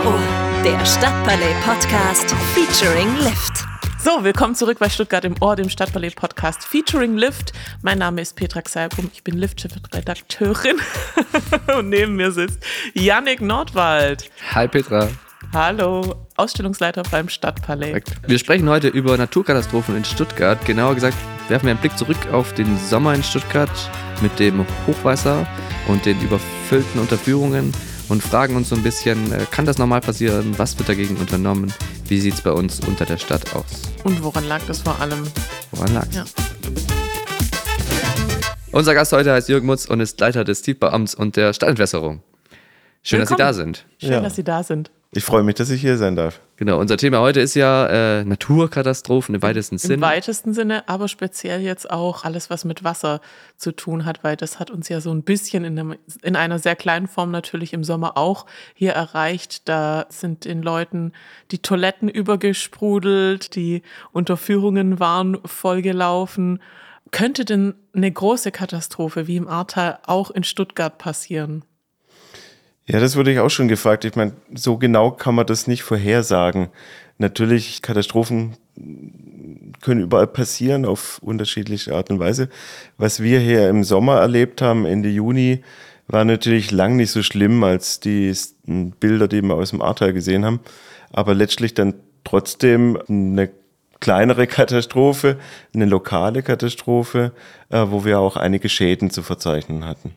Ohr, der Stadtballet Podcast featuring Lift. So, willkommen zurück bei Stuttgart im Ohr, dem Stadtballet Podcast featuring Lift. Mein Name ist Petra Xalbum, ich bin Lift-Redakteurin und neben mir sitzt Yannick Nordwald. Hi Petra. Hallo, Ausstellungsleiter beim Stadtpalais. Wir sprechen heute über Naturkatastrophen in Stuttgart. Genauer gesagt, werfen wir einen Blick zurück auf den Sommer in Stuttgart mit dem Hochwasser und den überfüllten Unterführungen und fragen uns so ein bisschen, äh, kann das normal passieren? Was wird dagegen unternommen? Wie sieht es bei uns unter der Stadt aus? Und woran lag das vor allem? Woran lag es? Ja. Unser Gast heute heißt Jürgen Mutz und ist Leiter des Tiefbauamts und der Stadtentwässerung. Schön, dass Sie Willkommen. da sind. Schön, Ja. dass Sie da sind. Ich freue mich, dass ich hier sein darf. Genau, unser Thema heute ist ja äh, Naturkatastrophen im weitesten Im Sinne. weitesten Sinne, aber speziell jetzt auch alles, was mit Wasser zu tun hat, weil das hat uns ja so ein bisschen in, einem, in einer sehr kleinen Form natürlich im Sommer auch hier erreicht. Da sind den Leuten die Toiletten übergesprudelt, die Unterführungen waren vollgelaufen. Könnte denn eine große Katastrophe wie im Ahrtal auch in Stuttgart passieren? Ja, das wurde ich auch schon gefragt. Ich meine, so genau kann man das nicht vorhersagen. Natürlich, Katastrophen können überall passieren auf unterschiedliche Art und Weise. Was wir hier im Sommer erlebt haben, Ende Juni, war natürlich lang nicht so schlimm als die s- Bilder, die wir aus dem Ahrtal gesehen haben. Aber letztlich dann trotzdem eine kleinere Katastrophe, eine lokale Katastrophe, äh, wo wir auch einige Schäden zu verzeichnen hatten.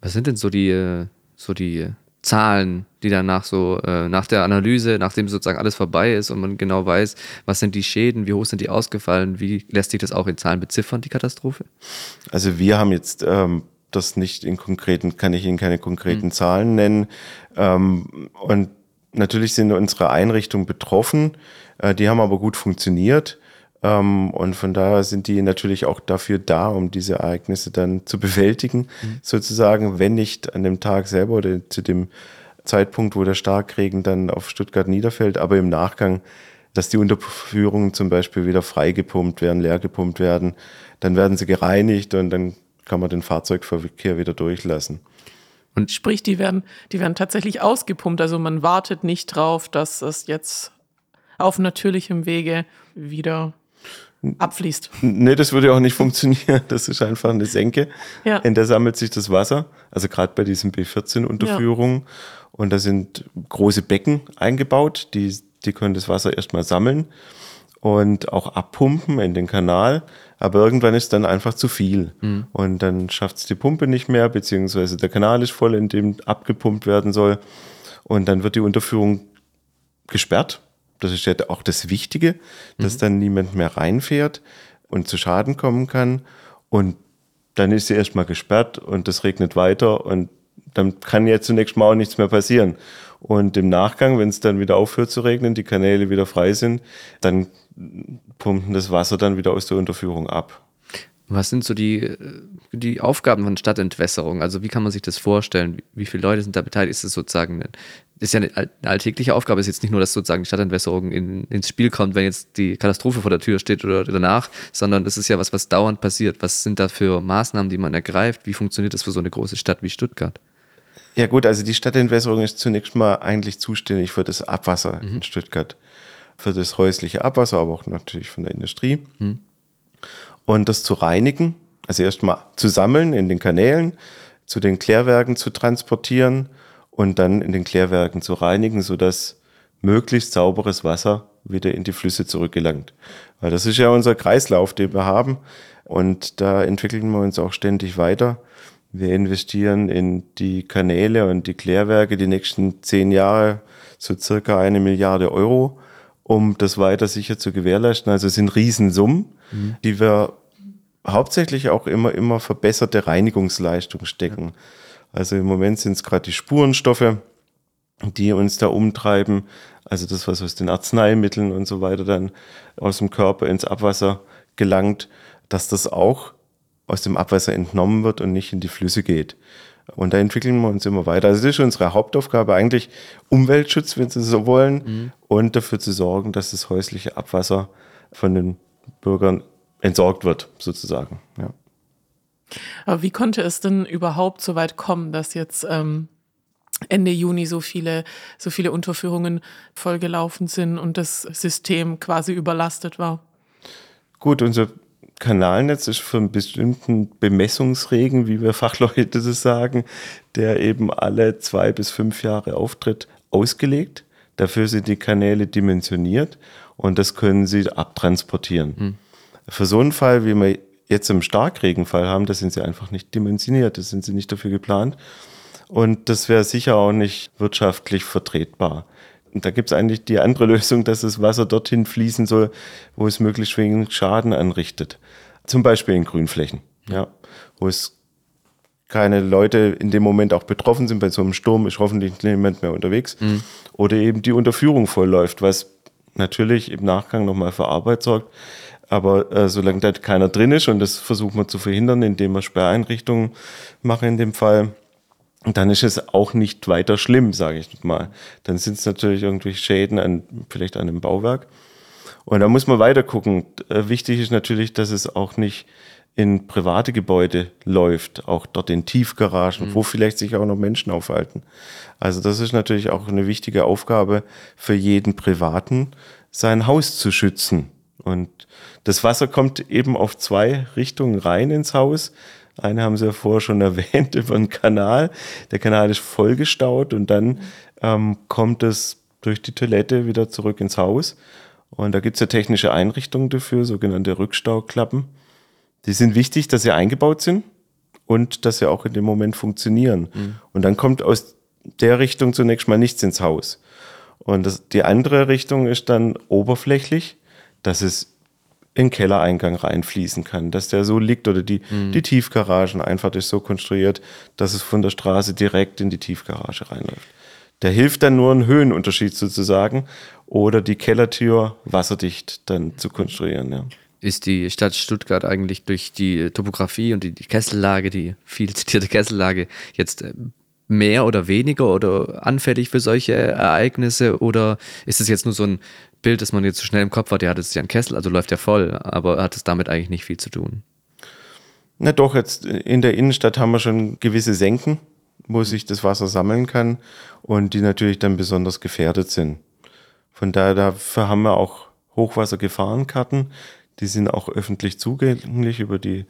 Was sind denn so die, äh, so die Zahlen, die danach so, äh, nach der Analyse, nachdem sozusagen alles vorbei ist und man genau weiß, was sind die Schäden, wie hoch sind die ausgefallen, wie lässt sich das auch in Zahlen beziffern, die Katastrophe? Also wir haben jetzt ähm, das nicht in konkreten, kann ich Ihnen keine konkreten Zahlen nennen. Ähm, und natürlich sind unsere Einrichtungen betroffen, äh, die haben aber gut funktioniert. Ähm, und von daher sind die natürlich auch dafür da, um diese Ereignisse dann zu bewältigen, sozusagen, wenn nicht an dem Tag selber oder zu dem Zeitpunkt, wo der Starkregen dann auf Stuttgart niederfällt, aber im Nachgang, dass die Unterführungen zum Beispiel wieder freigepumpt werden, leer gepumpt werden, dann werden sie gereinigt und dann kann man den Fahrzeugverkehr wieder durchlassen. Sprich, die werden, die werden tatsächlich ausgepumpt. Also man wartet nicht drauf, dass es jetzt auf natürlichem Wege wieder abfließt. Nee, das würde auch nicht funktionieren. Das ist einfach eine Senke. Ja. In der sammelt sich das Wasser. Also gerade bei diesen B14-Unterführungen. Und da sind große Becken eingebaut, die, die können das Wasser erstmal sammeln und auch abpumpen in den Kanal. Aber irgendwann ist dann einfach zu viel. Und dann schafft es die Pumpe nicht mehr, beziehungsweise der Kanal ist voll, in dem abgepumpt werden soll. Und dann wird die Unterführung gesperrt. Das ist ja auch das Wichtige, dass dann niemand mehr reinfährt und zu Schaden kommen kann. Und dann ist sie erstmal gesperrt und es regnet weiter und dann kann ja zunächst mal auch nichts mehr passieren. Und im Nachgang, wenn es dann wieder aufhört zu regnen, die Kanäle wieder frei sind, dann pumpen das Wasser dann wieder aus der Unterführung ab. Was sind so die, äh, die Aufgaben von Stadtentwässerung? Also wie kann man sich das vorstellen? Wie, viele Leute sind da beteiligt? Ist es sozusagen, eine, ist ja eine, all- eine alltägliche Aufgabe, ist jetzt nicht nur, dass sozusagen die Stadtentwässerung in, ins Spiel kommt, wenn jetzt die Katastrophe vor der Tür steht oder danach, sondern das ist ja was, was dauernd passiert. Was sind da für Maßnahmen, die man ergreift? Wie funktioniert das für so eine große Stadt wie Stuttgart? Ja gut, also die Stadtentwässerung ist zunächst mal eigentlich zuständig für das Abwasser in Stuttgart. Für das häusliche Abwasser, aber auch natürlich von der Industrie. Und das zu reinigen, also erstmal zu sammeln in den Kanälen, zu den Klärwerken zu transportieren und dann in den Klärwerken zu reinigen, sodass möglichst sauberes Wasser wieder in die Flüsse zurückgelangt. Weil das ist ja unser Kreislauf, den wir haben. Und da entwickeln wir uns auch ständig weiter. Wir investieren in die Kanäle und die Klärwerke die nächsten zehn Jahre so circa eine Milliarde Euro, um das weiter sicher zu gewährleisten. Also es sind Riesensummen, die wir hauptsächlich auch immer, immer verbesserte Reinigungsleistung stecken. Also im Moment sind es gerade die Spurenstoffe, die uns da umtreiben. Also das, was aus den Arzneimitteln und so weiter dann aus dem Körper ins Abwasser gelangt, dass das auch aus dem Abwasser entnommen wird und nicht in die Flüsse geht. Und da entwickeln wir uns immer weiter. Also das ist unsere Hauptaufgabe eigentlich Umweltschutz, wenn Sie so wollen, und dafür zu sorgen, dass das häusliche Abwasser von den Bürgern entsorgt wird, sozusagen. Ja. Aber wie konnte es denn überhaupt so weit kommen, dass jetzt ähm, Ende Juni so viele, so viele Unterführungen vollgelaufen sind und das System quasi überlastet war. Gut, unser Kanalnetz ist für einen bestimmten Bemessungsregen, wie wir Fachleute das sagen, der eben alle zwei bis fünf Jahre auftritt, ausgelegt. Dafür sind die Kanäle dimensioniert und das können sie abtransportieren. Hm. Für so einen Fall, wie wir jetzt im Starkregenfall haben, da sind sie einfach nicht dimensioniert, da sind sie nicht dafür geplant. Und das wäre sicher auch nicht wirtschaftlich vertretbar. Und da gibt es eigentlich die andere Lösung, dass das Wasser dorthin fließen soll, wo es möglichst wenig Schaden anrichtet. Zum Beispiel in Grünflächen, ja, wo es keine Leute in dem Moment auch betroffen sind. Bei so einem Sturm ist hoffentlich niemand mehr unterwegs. Mhm. Oder eben die Unterführung vollläuft, was natürlich im Nachgang nochmal für Arbeit sorgt. Aber äh, solange da keiner drin ist, und das versucht man zu verhindern, indem wir Sperreinrichtungen machen in dem Fall, dann ist es auch nicht weiter schlimm, sage ich mal. Dann sind es natürlich irgendwelche Schäden an vielleicht an einem Bauwerk. Und da muss man weiter gucken. Äh, wichtig ist natürlich, dass es auch nicht in private Gebäude läuft, auch dort in Tiefgaragen, mhm. wo vielleicht sich auch noch Menschen aufhalten. Also das ist natürlich auch eine wichtige Aufgabe für jeden Privaten, sein Haus zu schützen. Und das Wasser kommt eben auf zwei Richtungen rein ins Haus. Eine haben Sie ja vorher schon erwähnt über den Kanal. Der Kanal ist vollgestaut und dann ähm, kommt es durch die Toilette wieder zurück ins Haus. Und da gibt es ja technische Einrichtungen dafür, sogenannte Rückstauklappen. Die sind wichtig, dass sie eingebaut sind und dass sie auch in dem Moment funktionieren. Mhm. Und dann kommt aus der Richtung zunächst mal nichts ins Haus. Und das, die andere Richtung ist dann oberflächlich, dass es in den Kellereingang reinfließen kann, dass der so liegt oder die, mhm. die Tiefgaragen einfach ist so konstruiert, dass es von der Straße direkt in die Tiefgarage reinläuft. Der hilft dann nur einen Höhenunterschied sozusagen oder die Kellertür wasserdicht dann zu konstruieren. Ja. Ist die Stadt Stuttgart eigentlich durch die Topografie und die, Kessellage, die viel zitierte Kessellage, jetzt äh, mehr oder weniger oder anfällig für solche Ereignisse oder ist es jetzt nur so ein Bild, das man jetzt so schnell im Kopf hat, ja, das ist ja ein Kessel, also läuft ja voll, aber hat es damit eigentlich nicht viel zu tun? Na doch, jetzt in der Innenstadt haben wir schon gewisse Senken, wo sich das Wasser sammeln kann und die natürlich dann besonders gefährdet sind. Von daher dafür haben wir auch Hochwassergefahrenkarten. Die sind auch öffentlich zugänglich über die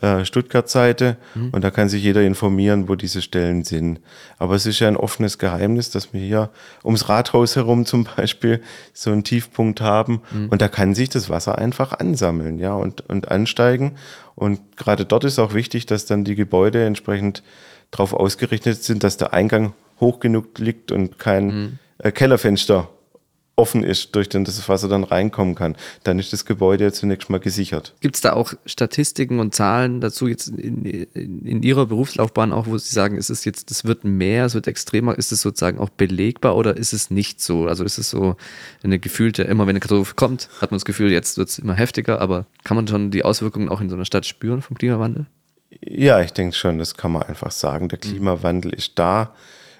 äh, Stuttgart-Seite mhm. und da kann sich jeder informieren, wo diese Stellen sind. Aber es ist ja ein offenes Geheimnis, dass wir hier ums Rathaus herum zum Beispiel so einen Tiefpunkt haben mhm. und da kann sich das Wasser einfach ansammeln, ja, und, und ansteigen. Und gerade dort ist auch wichtig, dass dann die Gebäude entsprechend darauf ausgerichtet sind, dass der Eingang hoch genug liegt und kein mhm. äh, Kellerfenster offen ist, durch den das Wasser dann reinkommen kann, dann ist das Gebäude ja zunächst mal gesichert. Gibt es da auch Statistiken und Zahlen dazu jetzt in, in, in, Ihrer Berufslaufbahn auch, wo Sie sagen, ist es jetzt, das wird mehr, es wird extremer, ist es sozusagen auch belegbar oder ist es nicht so? Also ist es so eine gefühlte, immer wenn eine Katastrophe kommt, hat man das Gefühl, jetzt wird es immer heftiger, aber kann man schon die Auswirkungen auch in so einer Stadt spüren vom Klimawandel? Ja, ich denke schon, das kann man einfach sagen. Der Klimawandel ist da.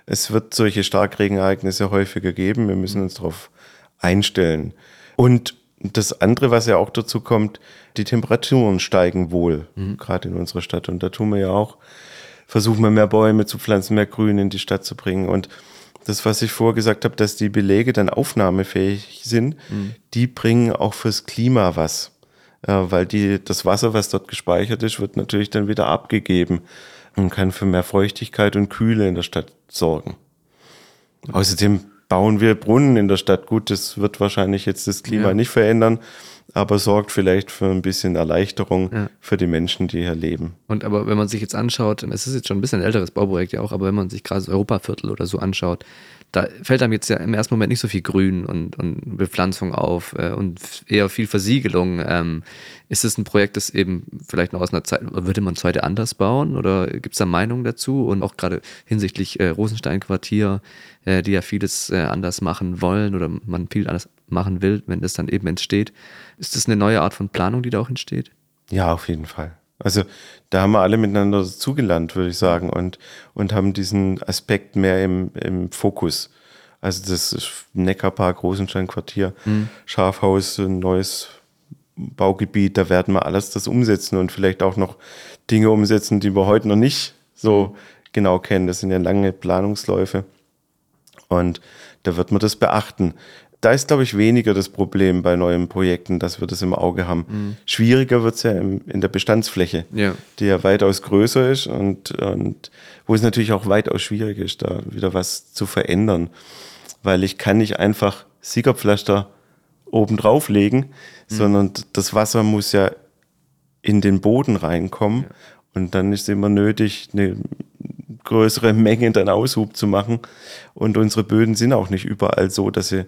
Es wird solche Starkregenereignisse häufiger geben. Wir müssen uns darauf einstellen. Und das andere, was ja auch dazu kommt, die Temperaturen steigen wohl, mhm. gerade in unserer Stadt. Und da tun wir ja auch, versuchen wir mehr Bäume zu pflanzen, mehr Grün in die Stadt zu bringen. Und das, was ich vorher gesagt habe, dass die Belege dann aufnahmefähig sind, mhm. die bringen auch fürs Klima was. Äh, weil die, das Wasser, was dort gespeichert ist, wird natürlich dann wieder abgegeben und kann für mehr Feuchtigkeit und Kühle in der Stadt sorgen. Außerdem bauen wir Brunnen in der Stadt. Gut, das wird wahrscheinlich jetzt das Klima ja. nicht verändern, aber sorgt vielleicht für ein bisschen Erleichterung ja. für die Menschen, die hier leben. Und aber wenn man sich jetzt anschaut, es ist jetzt schon ein bisschen ein älteres Bauprojekt ja auch, aber wenn man sich gerade das Europaviertel oder so anschaut, da fällt einem jetzt ja im ersten Moment nicht so viel Grün und, und Bepflanzung auf äh, und eher viel Versiegelung. Ähm, ist es ein Projekt, das eben vielleicht noch aus einer Zeit, würde man es heute anders bauen oder gibt es da Meinungen dazu? Und auch gerade hinsichtlich äh, Rosenstein-Quartier, äh, die ja vieles äh, anders machen wollen oder man viel anders machen will, wenn das dann eben entsteht. Ist das eine neue Art von Planung, die da auch entsteht? Ja, auf jeden Fall. Also da haben wir alle miteinander zugelernt, würde ich sagen, und, und haben diesen Aspekt mehr im, im Fokus. Also das Neckarpark, Rosenstein-Quartier, mhm. Schafhaus, ein neues Baugebiet, da werden wir alles das umsetzen und vielleicht auch noch Dinge umsetzen, die wir heute noch nicht so genau kennen. Das sind ja lange Planungsläufe. Und da wird man das beachten. Da ist, glaube ich, weniger das Problem bei neuen Projekten, dass wir das im Auge haben. Mhm. Schwieriger wird es ja im, in der Bestandsfläche, Ja. die ja weitaus größer ist und, und wo es natürlich auch weitaus schwieriger ist, da wieder was zu verändern. Weil ich kann nicht einfach Siegerpflaster oben drauflegen, sondern das Wasser muss ja in den Boden reinkommen. Und dann ist immer nötig, eine größere Menge dann Aushub zu machen. Und unsere Böden sind auch nicht überall so, dass sie,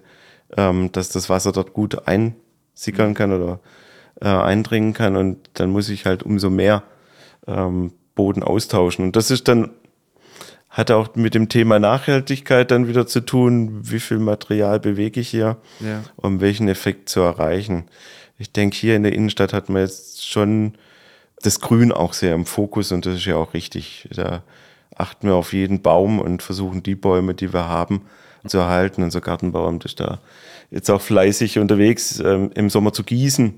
ähm, dass das Wasser dort gut einsickern kann oder äh, eindringen kann. Und dann muss ich halt umso mehr ähm, Boden austauschen. Und das ist dann, hat auch mit dem Thema Nachhaltigkeit dann wieder zu tun, wie viel Material bewege ich hier, Ja. um welchen Effekt zu erreichen. Ich denke, hier in der Innenstadt hat man jetzt schon das Grün auch sehr im Fokus und das ist ja auch richtig. Da achten wir auf jeden Baum und versuchen die Bäume, die wir haben, zu erhalten. Unser Gartenbauamt ist da jetzt auch fleißig unterwegs, ähm, im Sommer zu gießen,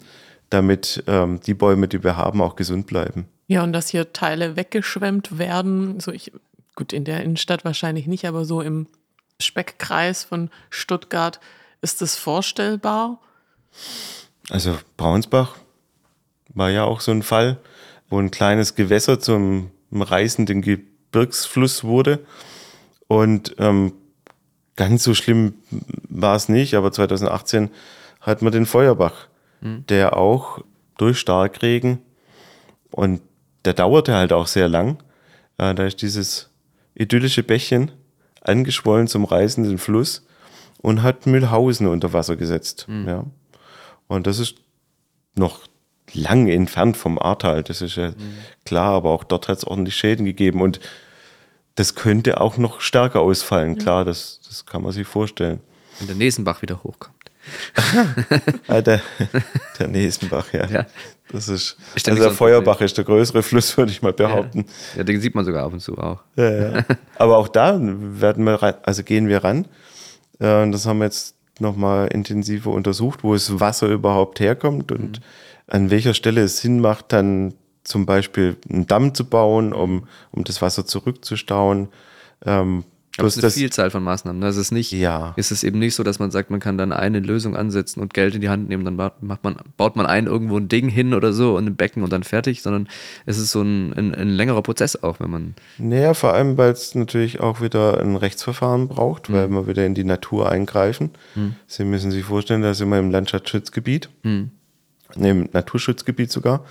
damit ähm, die Bäume, die wir haben, auch gesund bleiben. Ja, und dass hier Teile weggeschwemmt werden, so ich, gut, in der Innenstadt wahrscheinlich nicht, aber so im Speckkreis von Stuttgart, ist das vorstellbar? Also Braunsbach war ja auch so ein Fall, wo ein kleines Gewässer zum reißenden Gebirgsfluss wurde. Und ähm, ganz so schlimm war es nicht, aber 2018 hat man den Feuerbach, der auch durch Starkregen und der dauerte halt auch sehr lang. Äh, da ist dieses idyllische Bächchen angeschwollen zum reißenden Fluss und hat Mühlhausen unter Wasser gesetzt. Ja. Und das ist noch lang entfernt vom Ahrtal, das ist ja klar, aber auch dort hat es ordentlich Schäden gegeben und das könnte auch noch stärker ausfallen, klar, das, das kann man sich vorstellen. Wenn der Nesenbach wieder hochkommt. Ah, der, der Nesenbach, ja. Ja. Das ist, Ist der also der so Feuerbach ist der größere Fluss, würde ich mal behaupten. Ja, den sieht man sogar ab und zu auch. Ja, ja. Aber auch da werden wir ran, also gehen wir ran. Äh, und das haben wir jetzt nochmal intensiver untersucht, wo das Wasser überhaupt herkommt und an welcher Stelle es Sinn macht, dann zum Beispiel einen Damm zu bauen, um, um das Wasser zurückzustauen. Ähm, Aber es ist eine das, Vielzahl von Maßnahmen. ne? Es ist nicht, Ja. es ist eben nicht so, dass man sagt, man kann dann eine Lösung ansetzen und Geld in die Hand nehmen, dann macht man, baut man ein irgendwo ein Ding hin oder so und ein Becken und dann fertig, sondern es ist so ein, ein, ein längerer Prozess auch, wenn man, Naja, vor allem, weil es natürlich auch wieder ein Rechtsverfahren braucht, Mhm. weil wir wieder in die Natur eingreifen. Sie müssen sich vorstellen, da sind wir im Landschaftsschutzgebiet, Mhm. im Naturschutzgebiet sogar.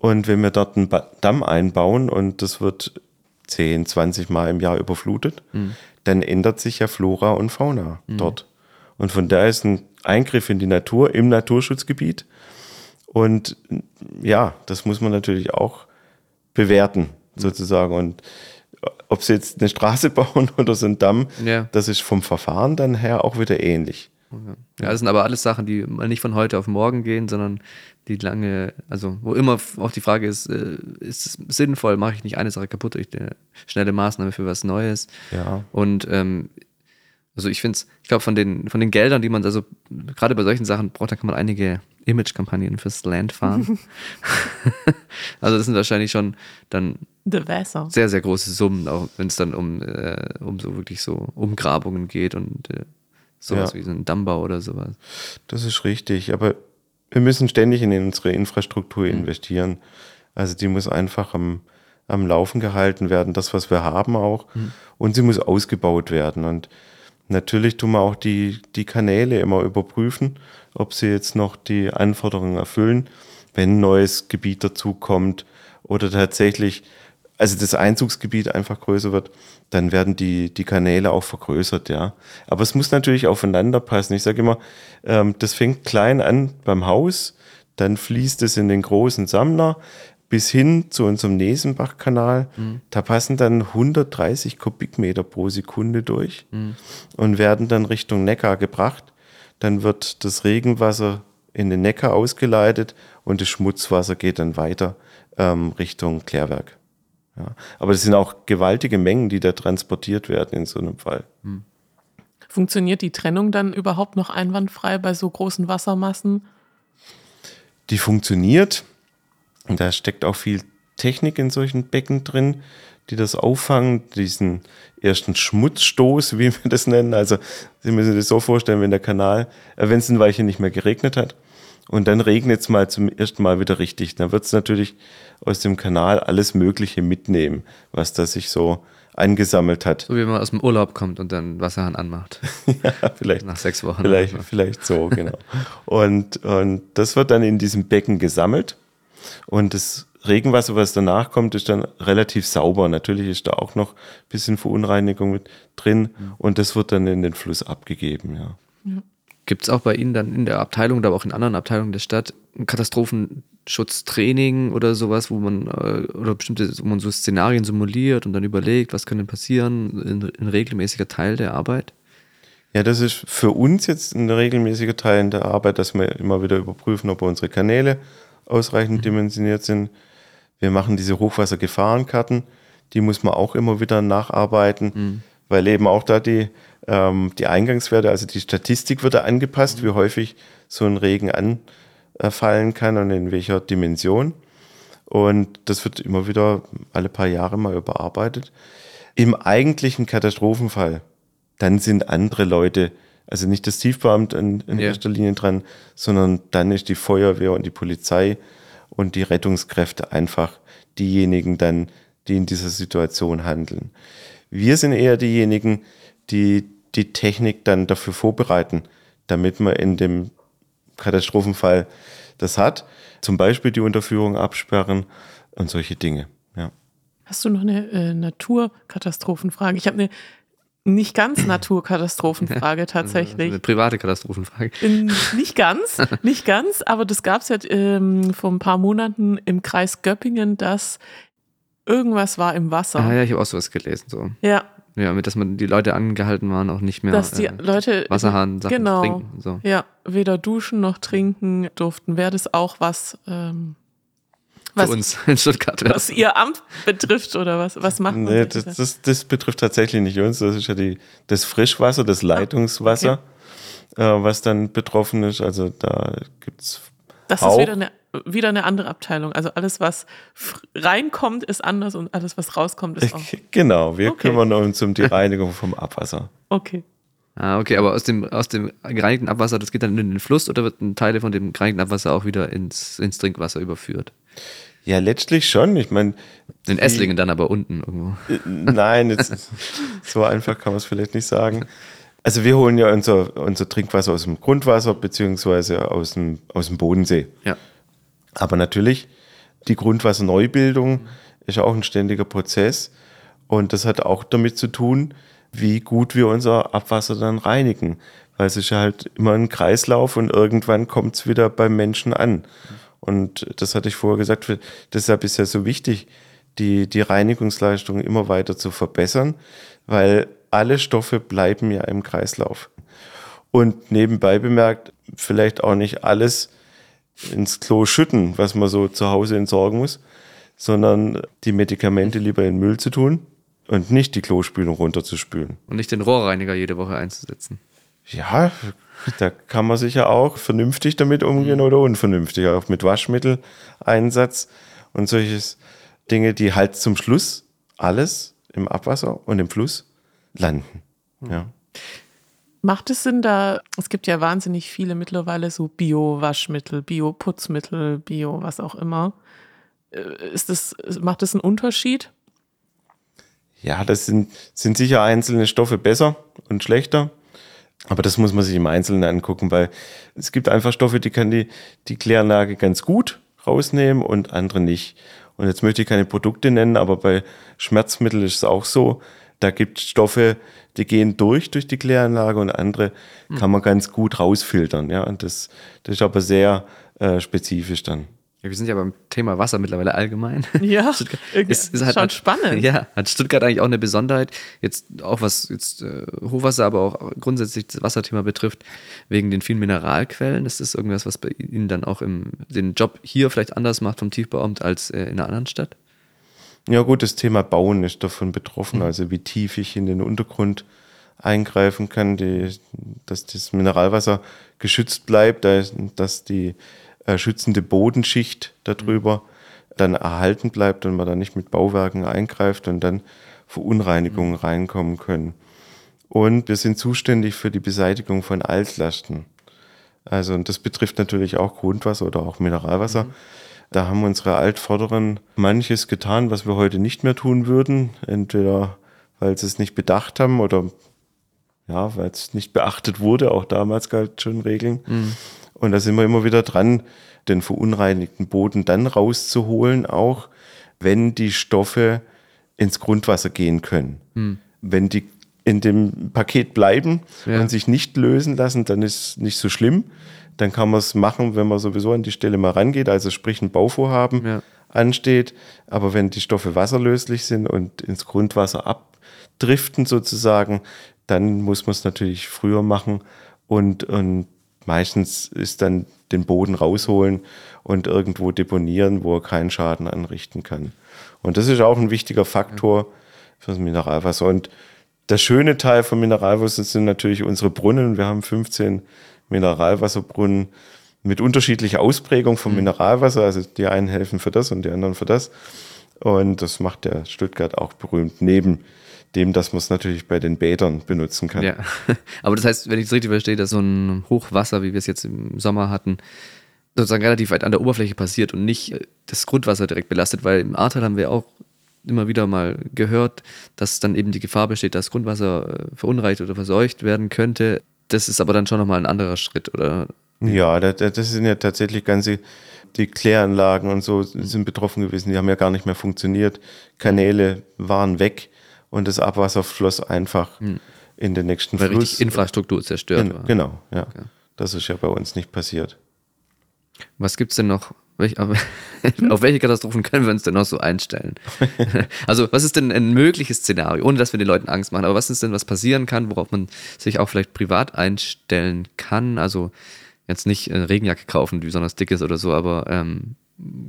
Und wenn wir dort einen Damm einbauen und das wird 10, 20 Mal im Jahr überflutet, Mhm. dann ändert sich ja Flora und Fauna dort. Und von daher ist ein Eingriff in die Natur im Naturschutzgebiet. Und ja, das muss man natürlich auch bewerten, sozusagen. Und ob sie jetzt eine Straße bauen oder so einen Damm, Ja. das ist vom Verfahren dann her auch wieder ähnlich. Ja, das sind aber alles Sachen, die mal nicht von heute auf morgen gehen, sondern die lange, also wo immer auch die Frage ist, äh, ist es sinnvoll, mache ich nicht eine Sache kaputt durch eine schnelle Maßnahme für was Neues? Ja. Und ähm, also ich finde es, ich glaube, von den, von den Geldern, die man, also gerade bei solchen Sachen braucht, da kann man einige Image-Kampagnen fürs Land fahren. also das sind wahrscheinlich schon dann The Wasser. sehr, sehr große Summen, auch wenn es dann um, äh, um so wirklich so Umgrabungen geht und äh, sowas Ja. wie so ein Dammbau oder sowas. Das ist richtig, aber wir müssen ständig in unsere Infrastruktur investieren. Also die muss einfach am, am Laufen gehalten werden, das, was wir haben auch. Und sie muss ausgebaut werden. Und natürlich tun wir auch die, die Kanäle immer überprüfen, ob sie jetzt noch die Anforderungen erfüllen, wenn ein neues Gebiet dazu kommt oder tatsächlich, also das Einzugsgebiet einfach größer wird, dann werden die, die Kanäle auch vergrößert, ja. Aber es muss natürlich aufeinander passen. Ich sage immer, ähm, das fängt klein an beim Haus, dann fließt es in den großen Sammler bis hin zu unserem Nesenbach-Kanal. Da passen dann 130 Kubikmeter pro Sekunde durch und werden dann Richtung Neckar gebracht. Dann wird das Regenwasser in den Neckar ausgeleitet und das Schmutzwasser geht dann weiter ähm, Richtung Klärwerk. Ja. Aber das sind auch gewaltige Mengen, die da transportiert werden in so einem Fall. Funktioniert die Trennung dann überhaupt noch einwandfrei bei so großen Wassermassen? Die funktioniert. Und da steckt auch viel Technik in solchen Becken drin, die das auffangen, diesen ersten Schmutzstoß, wie wir das nennen. Also Sie müssen sich das so vorstellen, wenn der Kanal, äh, wenn es ein Weilchen nicht mehr geregnet hat und dann regnet es mal zum ersten Mal wieder richtig, dann wird es natürlich aus dem Kanal alles Mögliche mitnehmen, was da sich so angesammelt hat. So wie man aus dem Urlaub kommt und dann Wasserhahn anmacht. ja, vielleicht. Nach sechs Wochen. Vielleicht, vielleicht so, genau. Und, und das wird dann in diesem Becken gesammelt. Und das Regenwasser, was danach kommt, ist dann relativ sauber. Natürlich ist da auch noch ein bisschen Verunreinigung mit drin. Und das wird dann in den Fluss abgegeben, ja. ja. Gibt es auch bei Ihnen dann in der Abteilung oder auch in anderen Abteilungen der Stadt Katastrophenschutztraining oder sowas, wo man äh, oder bestimmte, wo man so Szenarien simuliert und dann überlegt, was könnte passieren, ein regelmäßiger Teil der Arbeit? Ja, das ist für uns jetzt ein regelmäßiger Teil der Arbeit, dass wir immer wieder überprüfen, ob unsere Kanäle ausreichend mhm. dimensioniert sind. Wir machen diese Hochwassergefahrenkarten, die muss man auch immer wieder nacharbeiten, mhm. Weil eben auch da die ähm, die Eingangswerte, also die Statistik wird da angepasst, wie häufig so ein Regen anfallen kann und in welcher Dimension. Und das wird immer wieder alle paar Jahre mal überarbeitet. Im eigentlichen Katastrophenfall, dann sind andere Leute, also nicht das Tiefbeamt in, in ja. erster Linie dran, sondern dann ist die Feuerwehr und die Polizei und die Rettungskräfte einfach diejenigen dann, die in dieser Situation handeln. Wir sind eher diejenigen, die die Technik dann dafür vorbereiten, damit man in dem Katastrophenfall das hat. Zum Beispiel die Unterführung absperren und solche Dinge. Ja. Hast du noch eine äh, Naturkatastrophenfrage? Ich habe eine nicht ganz Naturkatastrophenfrage tatsächlich. Eine private Katastrophenfrage. In, nicht ganz, nicht ganz, aber das gab es ja ähm, vor ein paar Monaten im Kreis Göppingen, dass irgendwas war im Wasser. Ah ja, ich habe auch sowas gelesen. So. Ja, ja, mit dass man die Leute angehalten waren, auch nicht mehr dass die äh, Leute Wasserhahn Sachen genau, trinken. So. Ja, weder duschen noch trinken durften. Wäre das auch was, ähm, was Für uns in Stuttgart, was ihr Amt betrifft oder was? Was machen nee, das, das, das, betrifft tatsächlich nicht uns. Das ist ja die, das Frischwasser, das Leitungswasser, okay. äh, was dann betroffen ist. Also da gibt es. Das auch, ist wieder eine wieder eine andere Abteilung. Also alles, was reinkommt, ist anders und alles, was rauskommt, ist auch. Genau, wir okay. kümmern uns um die Reinigung vom Abwasser. Okay. Ah, okay, aber aus dem, aus dem gereinigten Abwasser, das geht dann in den Fluss oder wird ein Teil von dem gereinigten Abwasser auch wieder ins, ins Trinkwasser überführt? Ja, letztlich schon. Ich meine. In Esslingen dann aber unten irgendwo. Äh, nein, jetzt, so einfach kann man es vielleicht nicht sagen. Also wir holen ja unser, unser Trinkwasser aus dem Grundwasser beziehungsweise aus dem, aus dem Bodensee. Ja. Aber natürlich, die Grundwasserneubildung ist auch ein ständiger Prozess. Und das hat auch damit zu tun, wie gut wir unser Abwasser dann reinigen. Weil es ist halt immer ein Kreislauf und irgendwann kommt es wieder beim Menschen an. Und das hatte ich vorher gesagt, deshalb ist ja so wichtig, die, die Reinigungsleistung immer weiter zu verbessern, weil alle Stoffe bleiben ja im Kreislauf. Und nebenbei bemerkt, vielleicht auch nicht alles ins Klo schütten, was man so zu Hause entsorgen muss, sondern die Medikamente lieber in Müll zu tun und nicht die Klospülung runterzuspülen. Und nicht den Rohrreiniger jede Woche einzusetzen. Ja, da kann man sicher auch vernünftig damit umgehen mhm. oder unvernünftig, auch mit Waschmitteleinsatz und solches Dinge, die halt zum Schluss alles im Abwasser und im Fluss landen. Mhm. Ja. Macht es Sinn, da, es gibt ja wahnsinnig viele mittlerweile so Bio-Waschmittel, Bio-Putzmittel, Bio, was auch immer. Äh, ist das, macht das einen Unterschied? Ja, das sind, sind sicher einzelne Stoffe besser und schlechter. Aber das muss man sich im Einzelnen angucken, weil es gibt einfach Stoffe, die kann die, die Kläranlage ganz gut rausnehmen und andere nicht. Und jetzt möchte ich keine Produkte nennen, aber bei Schmerzmitteln ist es auch so. Da gibt es Stoffe, die gehen durch durch die Kläranlage und andere mhm. kann man ganz gut rausfiltern. Ja, und das, das ist aber sehr äh, spezifisch dann. Ja, wir sind ja beim Thema Wasser mittlerweile allgemein. Ja, ist, ist halt, schon spannend. Ja, hat Stuttgart eigentlich auch eine Besonderheit, jetzt auch was jetzt äh, Hochwasser, aber auch grundsätzlich das Wasserthema betrifft, wegen den vielen Mineralquellen. Ist das irgendwas, was bei Ihnen dann auch im, den Job hier vielleicht anders macht vom Tiefbauamt als äh, in einer anderen Stadt? Ja gut, das Thema Bauen ist davon betroffen, mhm. also wie tief ich in den Untergrund eingreifen kann, die, dass das Mineralwasser geschützt bleibt, dass die äh, schützende Bodenschicht darüber dann erhalten bleibt und man dann nicht mit Bauwerken eingreift und dann Verunreinigungen reinkommen können. Und wir sind zuständig für die Beseitigung von Altlasten. Also, und das betrifft natürlich auch Grundwasser oder auch Mineralwasser. Da haben unsere Altvorderen manches getan, was wir heute nicht mehr tun würden. Entweder weil sie es nicht bedacht haben oder ja, weil es nicht beachtet wurde. Auch damals galt schon Regeln. Und da sind wir immer wieder dran, den verunreinigten Boden dann rauszuholen, auch wenn die Stoffe ins Grundwasser gehen können. Wenn die in dem Paket bleiben Ja. und sich nicht lösen lassen, dann ist nicht so schlimm. Dann kann man es machen, wenn man sowieso an die Stelle mal rangeht, also sprich ein Bauvorhaben Ja. ansteht. Aber wenn die Stoffe wasserlöslich sind und ins Grundwasser abdriften sozusagen, dann muss man es natürlich früher machen und, und meistens ist dann den Boden rausholen und irgendwo deponieren, wo er keinen Schaden anrichten kann. Und das ist auch ein wichtiger Faktor fürs Mineralwasser. Und der schöne Teil von Mineralwasser sind natürlich unsere Brunnen. Wir haben 15 Mineralwasserbrunnen mit unterschiedlicher Ausprägung vom Mineralwasser. Also die einen helfen für das und die anderen für das. Und das macht der Stuttgart auch berühmt, neben dem, dass man es natürlich bei den Bädern benutzen kann. Ja, aber das heißt, wenn ich es richtig verstehe, dass so ein Hochwasser, wie wir es jetzt im Sommer hatten, sozusagen relativ weit an der Oberfläche passiert und nicht äh, das Grundwasser direkt belastet, weil im Ahrtal haben wir auch immer wieder mal gehört, dass dann eben die Gefahr besteht, dass Grundwasser äh, verunreinigt oder verseucht werden könnte. Das ist aber dann schon nochmal ein anderer Schritt, oder? Ja, da- da- das sind ja tatsächlich ganze, die Kläranlagen und so sind betroffen gewesen. Die haben ja gar nicht mehr funktioniert. Kanäle waren weg und das Abwasser floss einfach in den nächsten Weil Fluss. richtig Infrastruktur zerstört Gen war. genau, ja. Das ist ja bei uns nicht passiert. Was gibt's denn noch? Welch, auf welche Katastrophen können wir uns denn noch so einstellen? also, was ist denn ein mögliches Szenario, ohne dass wir den Leuten Angst machen? Aber was ist denn, was passieren kann, worauf man sich auch vielleicht privat einstellen kann? Also, jetzt nicht eine Regenjacke kaufen, die besonders dick ist oder so, aber ähm,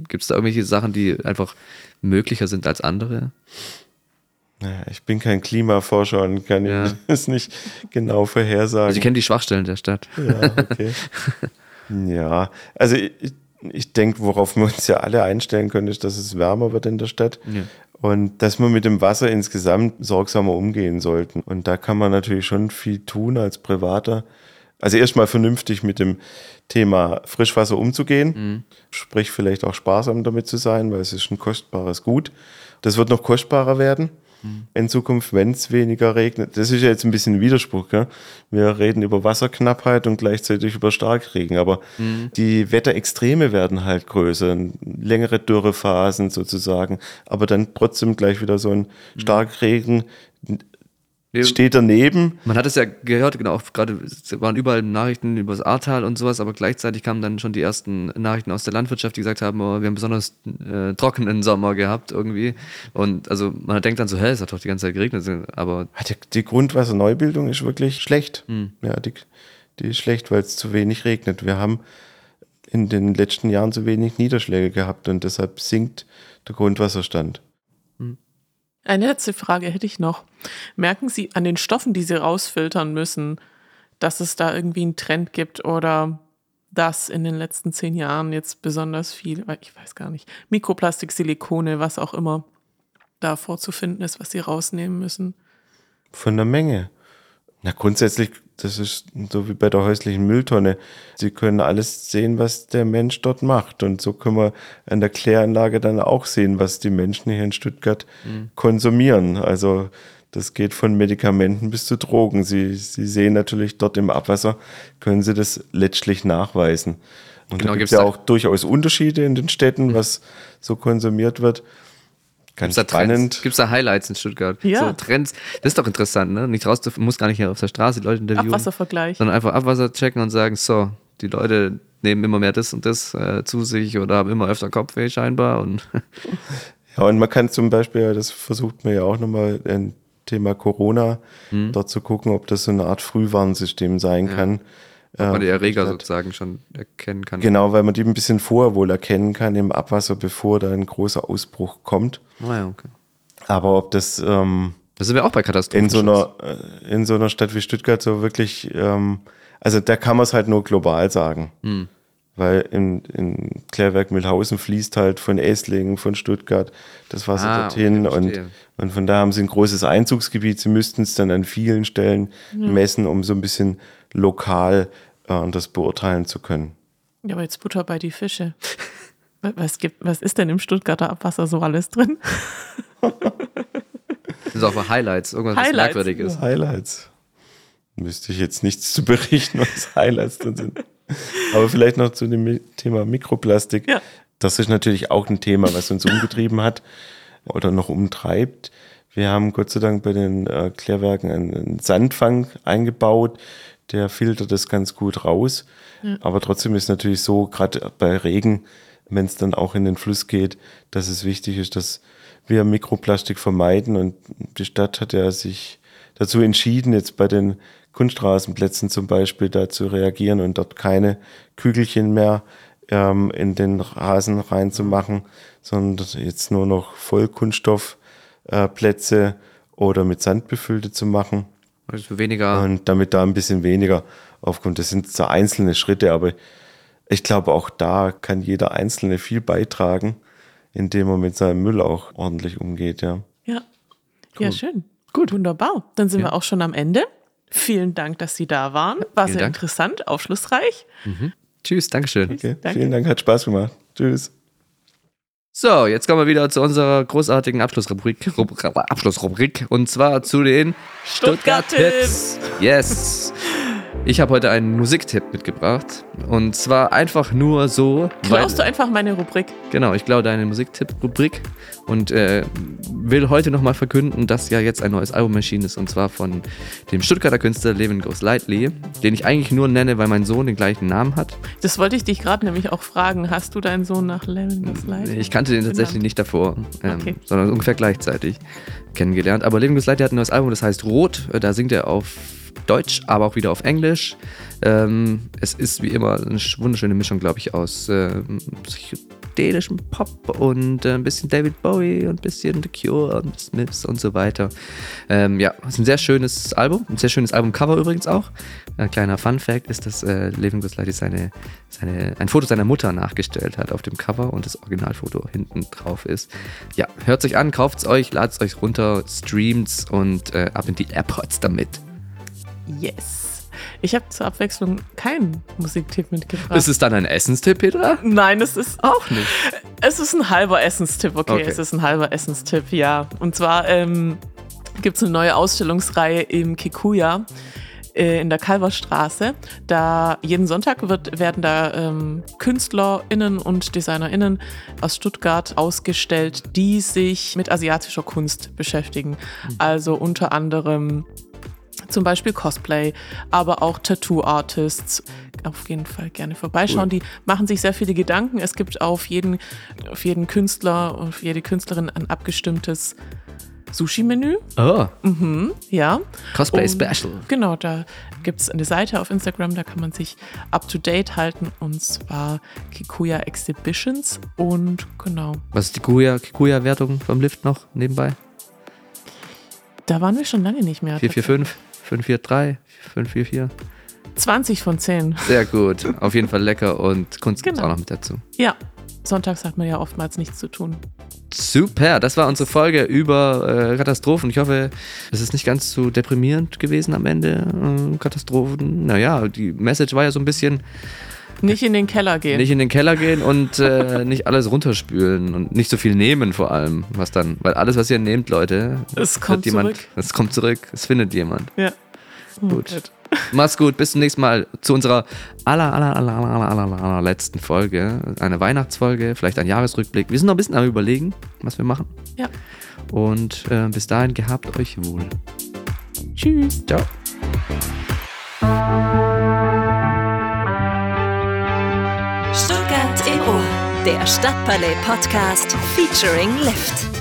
gibt es da irgendwelche Sachen, die einfach möglicher sind als andere? Naja, ich bin kein Klimaforscher und kann Ja. Das nicht genau vorhersagen. Also, ich kenne die Schwachstellen der Stadt. Ja, okay. ja, also ich, ich denke, worauf wir uns ja alle einstellen können, ist, dass es wärmer wird in der Stadt. Ja. Und dass wir mit dem Wasser insgesamt sorgsamer umgehen sollten. Und da kann man natürlich schon viel tun als Privater. Also erstmal vernünftig mit dem Thema Frischwasser umzugehen, sprich vielleicht auch sparsam damit zu sein, weil es ist ein kostbares Gut. Das wird noch kostbarer werden in Zukunft, wenn es weniger regnet. Das ist ja jetzt ein bisschen ein Widerspruch. Gell? Wir reden über Wasserknappheit und gleichzeitig über Starkregen, aber die Wetterextreme werden halt größer, längere Dürrephasen sozusagen, aber dann trotzdem gleich wieder so ein Starkregen steht daneben. Man hat es ja gehört, genau, gerade waren überall Nachrichten über das Ahrtal und sowas, aber gleichzeitig kamen dann schon die ersten Nachrichten aus der Landwirtschaft, die gesagt haben, oh, wir haben besonders äh, trockenen Sommer gehabt irgendwie. Und also man denkt dann so, hä, es hat doch die ganze Zeit geregnet, aber Die, die Grundwasserneubildung ist wirklich schlecht. Ja, die, die ist schlecht, weil es zu wenig regnet. Wir haben in den letzten Jahren zu wenig Niederschläge gehabt und deshalb sinkt der Grundwasserstand. Eine letzte Frage hätte ich noch. Merken Sie an den Stoffen, die Sie rausfiltern müssen, dass es da irgendwie einen Trend gibt oder dass in den letzten zehn Jahren jetzt besonders viel, ich weiß gar nicht, Mikroplastik, Silikone, was auch immer da vorzufinden ist, was Sie rausnehmen müssen? Von der Menge. Na, grundsätzlich, das ist so wie bei der häuslichen Mülltonne. Sie können alles sehen, was der Mensch dort macht. Und so können wir an der Kläranlage dann auch sehen, was die Menschen hier in Stuttgart konsumieren. Also, das geht von Medikamenten bis zu Drogen. Sie, Sie sehen natürlich dort im Abwasser, können Sie das letztlich nachweisen. Und Genau, da gibt es ja auch durchaus Unterschiede in den Städten, was so konsumiert wird. Ganz Gibt's da Trends? spannend. Gibt's da Highlights in Stuttgart? Ja. So Trends. Das ist doch interessant, ne? Nicht raus, muss gar nicht hier auf der Straße die Leute interviewen. Abwasservergleich. Sondern einfach Abwasser checken und sagen, so, die Leute nehmen immer mehr das und das äh, zu sich oder haben immer öfter Kopfweh scheinbar und Ja, und man kann zum Beispiel, das versucht man ja auch nochmal, ein Thema Corona, dort zu gucken, ob das so eine Art Frühwarnsystem sein kann. Ob man die Ähm, Erreger statt- sozusagen schon erkennen kann. Genau, weil man die ein bisschen vorher wohl erkennen kann im Abwasser, bevor da ein großer Ausbruch kommt. Ah, ja, okay. Aber ob das ähm, Da sind wir auch bei Katastrophen. in, so einer, äh, in so einer Stadt wie Stuttgart so wirklich, ähm, also da kann man es halt nur global sagen. Hm. Weil in, in Klärwerk Mühlhausen fließt halt von Esslingen, von Stuttgart das Wasser Ah, dorthin okay, und, und von da haben sie ein großes Einzugsgebiet. Sie müssten es dann an vielen Stellen messen, um so ein bisschen lokal äh, das beurteilen zu können. Ja, aber jetzt Butter bei die Fische. Was, gibt, was ist denn im Stuttgarter Abwasser so alles drin? Das ist auch mal Highlights, irgendwas was Highlights. Merkwürdiges. Highlights. Müsste ich jetzt nichts zu berichten, was Highlights drin sind. Aber vielleicht noch zu dem Thema Mikroplastik. Ja. Das ist natürlich auch ein Thema, was uns umgetrieben hat oder noch umtreibt. Wir haben Gott sei Dank bei den äh, Klärwerken einen, einen Sandfang eingebaut, der filtert das ganz gut raus. Aber trotzdem ist natürlich so, gerade bei Regen, wenn es dann auch in den Fluss geht, dass es wichtig ist, dass wir Mikroplastik vermeiden. Und die Stadt hat ja sich dazu entschieden, jetzt bei den Kunststraßenplätzen zum Beispiel da zu reagieren und dort keine Kügelchen mehr ähm, in den Rasen reinzumachen, sondern jetzt nur noch Vollkunststoffplätze äh, Plätze oder mit Sand befüllte zu machen Also weniger. und damit da ein bisschen weniger aufkommt. Das sind so einzelne Schritte, aber ich glaube, auch da kann jeder Einzelne viel beitragen, indem er mit seinem Müll auch ordentlich umgeht, ja. Ja. Ja, schön. Gut. Wunderbar. Dann sind wir auch schon am Ende. Vielen Dank, dass Sie da waren. War Vielen sehr Dank. interessant, aufschlussreich. Tschüss, Dankeschön. Okay, Danke. vielen Dank, hat Spaß gemacht. Tschüss. So, jetzt kommen wir wieder zu unserer großartigen Abschlussrubrik. Rub- Abschlussrubrik. Und zwar zu den Stuttgart-Tipps. Yes. Ich habe heute einen Musiktipp mitgebracht. Und zwar einfach nur so. Klaust du einfach meine Rubrik? Genau, ich glaube deine Musiktipp-Rubrik und äh, will heute nochmal verkünden, dass ja jetzt ein neues Album erschienen ist und zwar von dem Stuttgarter Künstler Levin Goes Lightly, den ich eigentlich nur nenne, weil mein Sohn den gleichen Namen hat. Das wollte ich dich gerade nämlich auch fragen. Hast du deinen Sohn nach Levin das Leid? Ich kannte den tatsächlich Benannt. nicht davor, ähm, Okay. sondern ungefähr gleichzeitig kennengelernt. Aber Levin Goes Lightly hat ein neues Album, das heißt Rot. Äh, Da singt er auf Deutsch, aber auch wieder auf Englisch. Ähm, es ist wie immer eine sch- wunderschöne Mischung, glaube ich, aus ähm, psychedelischem Pop und äh, ein bisschen David Bowie und ein bisschen The Cure und Smiths und so weiter. Ähm, ja, es ist ein sehr schönes Album, ein sehr schönes Albumcover übrigens auch. Ein kleiner Fun Fact ist, dass äh, Levin Goes Lightly seine, seine, ein Foto seiner Mutter nachgestellt hat auf dem Cover und das Originalfoto hinten drauf ist. Ja, hört euch an, kauft es euch, ladet es euch runter, streamt's und äh, ab in die AirPods damit. Yes. Ich habe zur Abwechslung keinen Musiktipp mitgebracht. Ist es dann ein Essenstipp, Petra? Nein, es ist Auch nicht. Es ist ein halber Essenstipp, okay, Okay. es ist ein halber Essenstipp, ja. Und zwar ähm, gibt es eine neue Ausstellungsreihe im Kikuya äh, in der Kalverstraße. Da jeden Sonntag wird, werden da ähm, KünstlerInnen und DesignerInnen aus Stuttgart ausgestellt, die sich mit asiatischer Kunst beschäftigen. Also unter anderem zum Beispiel Cosplay, aber auch Tattoo-Artists. Auf jeden Fall gerne vorbeischauen. Die machen sich sehr viele Gedanken. Es gibt auf jeden, auf jeden Künstler und auf jede Künstlerin ein abgestimmtes Sushi-Menü. Oh, Ja. Cosplay Und- Special. Genau, da gibt es eine Seite auf Instagram, da kann man sich up to date halten und zwar Kikuya Exhibitions. Und genau, Was ist die Kikuya- Kikuya-Wertung vom Lift noch nebenbei? da waren wir schon lange nicht mehr. 445, 543, 544. 20 von 10. Sehr gut. Auf jeden Fall lecker und Kunst Genau. auch noch mit dazu. Ja, sonntags hat man ja oftmals nichts zu tun. Super, das war unsere Folge über äh, Katastrophen. Ich hoffe, es ist nicht ganz so deprimierend gewesen am Ende. Äh, Katastrophen. Naja, die Message war ja so ein bisschen Nicht in den Keller gehen. nicht in den Keller gehen und äh, nicht alles runterspülen und nicht so viel nehmen vor allem, was dann, weil alles, was ihr nehmt, Leute, Es kommt jemand, zurück. es kommt zurück, es findet jemand. Ja. Gut. Mach's gut, bis zum nächsten Mal zu unserer aller, aller, aller, aller, aller, aller, aller letzten Folge. Eine Weihnachtsfolge, vielleicht ein Jahresrückblick. Wir sind noch ein bisschen am überlegen, was wir machen. Ja. Und äh, bis dahin gehabt euch wohl. Tschüss. Ciao. Der Stadtpalais Podcast featuring Lift.